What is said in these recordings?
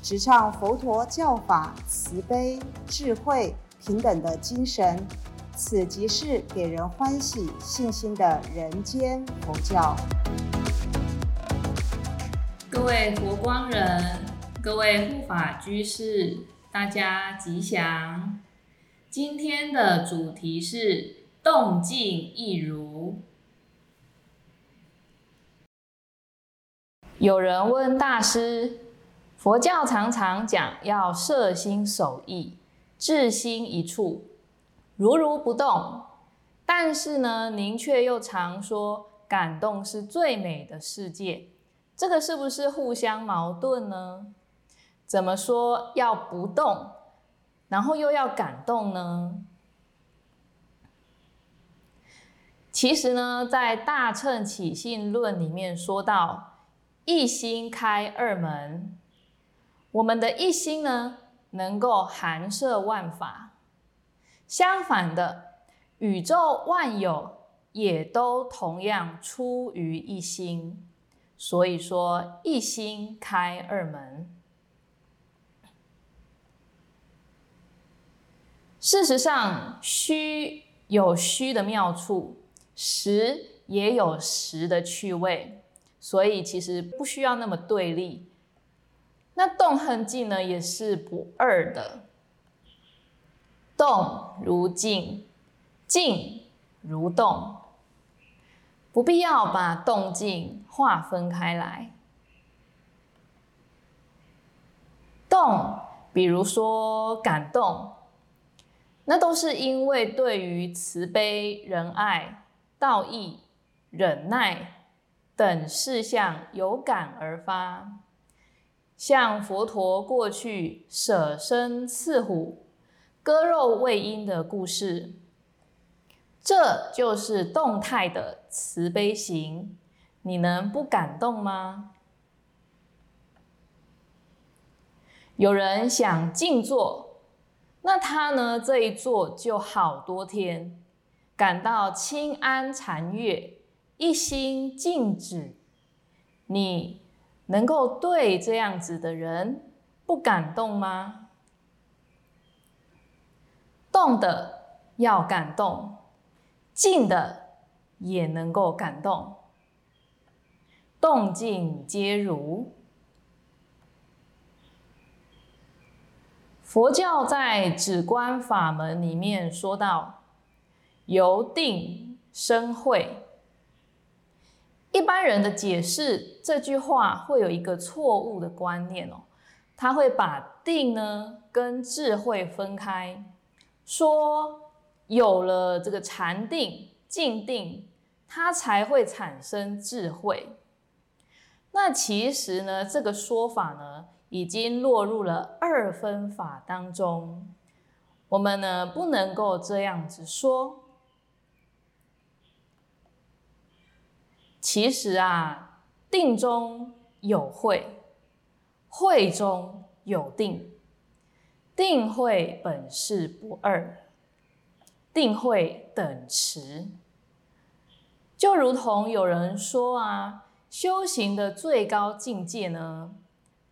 直唱佛陀教法慈悲、智慧、平等的精神，此即是给人欢喜、信心的人间佛教。各位佛光人，各位护法居士，大家吉祥。今天的主题是动静一如。有人问大师。佛教常常讲要摄心守意，志心一处，如如不动。但是呢，您却又常说感动是最美的世界，这个是不是互相矛盾呢？怎么说要不动，然后又要感动呢？其实呢，在《大乘起信论》里面说到，一心开二门。我们的一心呢，能够含摄万法；相反的，宇宙万有也都同样出于一心。所以说，一心开二门。事实上，虚有虚的妙处，实也有实的趣味，所以其实不需要那么对立。那动和静呢，也是不二的。动如静，静如动，不必要把动静划分开来。动，比如说感动，那都是因为对于慈悲、仁爱、道义、忍耐等事项有感而发。像佛陀过去舍身刺虎、割肉喂鹰的故事，这就是动态的慈悲行，你能不感动吗？有人想静坐，那他呢这一坐就好多天，感到清安禅悦，一心静止，你。能够对这样子的人不感动吗？动的要感动，静的也能够感动，动静皆如。佛教在止观法门里面说到，由定生慧。一般人的解释这句话会有一个错误的观念哦，他会把定呢跟智慧分开，说有了这个禅定、静定，它才会产生智慧。那其实呢，这个说法呢，已经落入了二分法当中，我们呢不能够这样子说。其实啊，定中有慧，慧中有定，定慧本是不二，定慧等持。就如同有人说啊，修行的最高境界呢，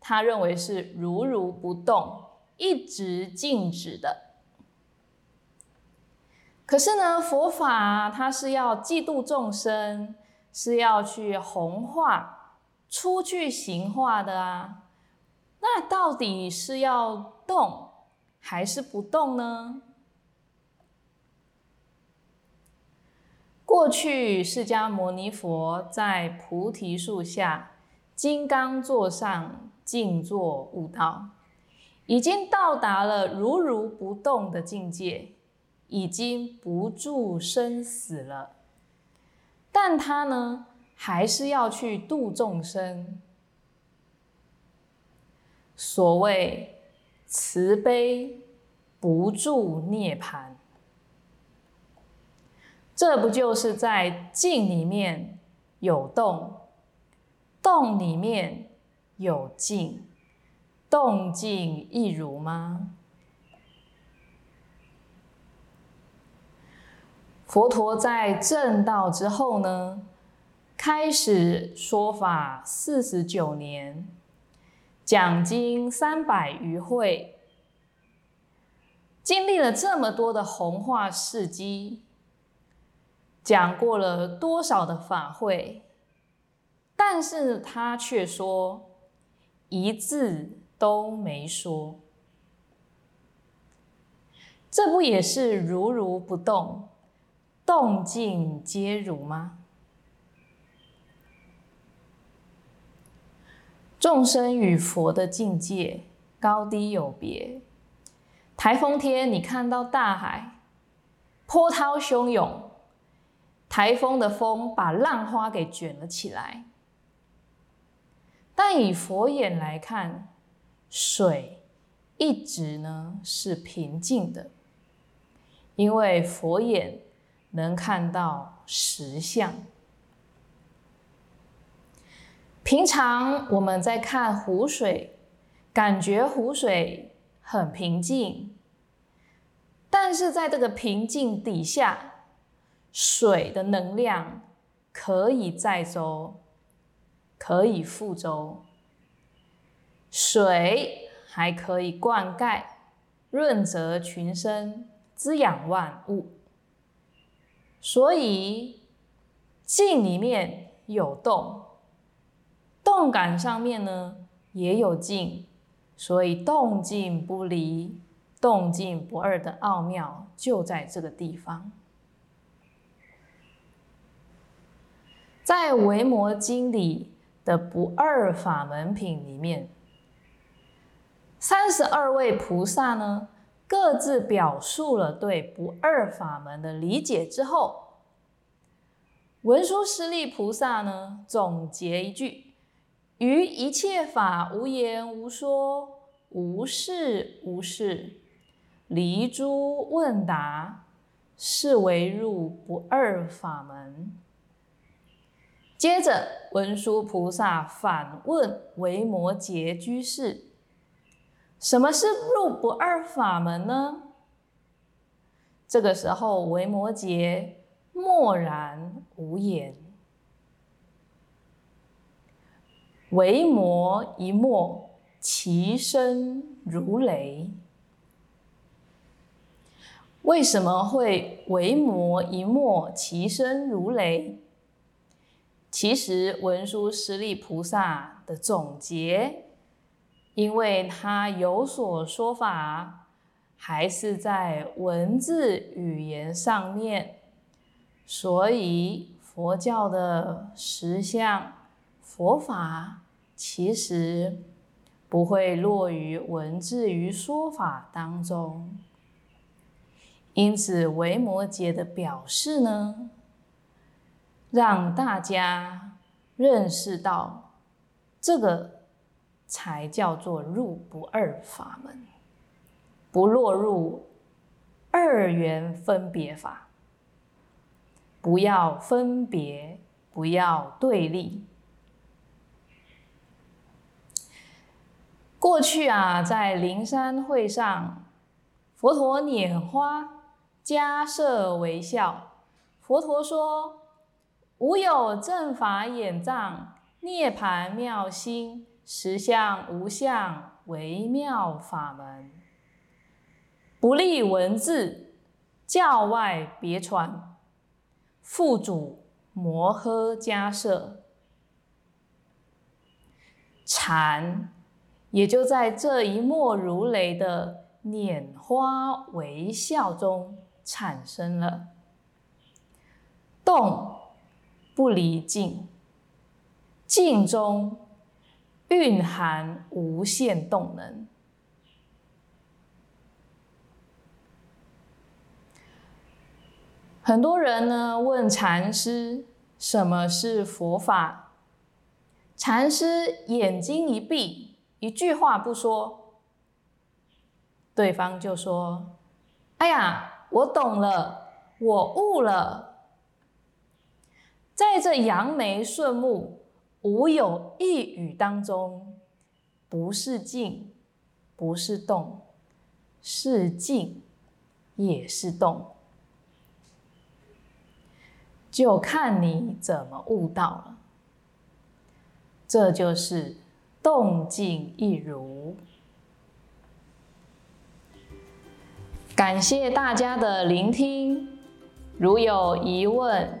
他认为是如如不动，一直静止的。可是呢，佛法它是要嫉妒众生。是要去弘化、出去行化的啊，那到底是要动还是不动呢？过去释迦牟尼佛在菩提树下金刚座上静坐悟道，已经到达了如如不动的境界，已经不住生死了。但他呢，还是要去度众生。所谓慈悲不住涅槃。这不就是在静里面有动，动里面有静，动静一如吗？佛陀在正道之后呢，开始说法四十九年，讲经三百余会，经历了这么多的弘化事迹。讲过了多少的法会，但是他却说一字都没说，这不也是如如不动，动静皆如吗？众生与佛的境界高低有别，台风天你看到大海波涛汹涌。台风的风把浪花给卷了起来，但以佛眼来看，水一直呢是平静的，因为佛眼能看到实相。平常我们在看湖水，感觉湖水很平静，但是在这个平静底下。水的能量可以载舟，可以覆舟。水还可以灌溉、润泽群生、滋养万物。所以静里面有动，动感上面呢也有静，所以动静不离、动静不二的奥妙就在这个地方。在《维摩经》里的不二法门品里面，三十二位菩萨呢，各自表述了对不二法门的理解之后，文殊师利菩萨呢，总结一句：“于一切法无言无说，无事无事，离诸问答，是为入不二法门。”接着，文殊菩萨反问维摩诘居士：“什么是入不二法门呢？”这个时候，维摩诘默然无言。维摩一默，其声如雷。为什么会维摩一默，其声如雷？其实文殊师利菩萨的总结，因为他有所说法，还是在文字语言上面，所以佛教的实相佛法其实不会落于文字与说法当中。因此维摩诘的表示呢？让大家认识到，这个才叫做入不二法门，不落入二元分别法。不要分别，不要对立。过去啊，在灵山会上，佛陀拈花，迦摄微笑。佛陀说。无有正法眼藏，涅盘妙心，实相无相，微妙法门，不立文字，教外别传，父主摩诃迦摄，禅也就在这一默如雷的拈花微笑中产生了，动。不离静，静中蕴含无限动能。很多人呢问禅师什么是佛法，禅师眼睛一闭，一句话不说，对方就说：“哎呀，我懂了，我悟了。在这扬眉顺目、无有一语当中，不是静，不是动，是静，也是动，就看你怎么悟到了。这就是动静一如。”感谢大家的聆听，如有疑问，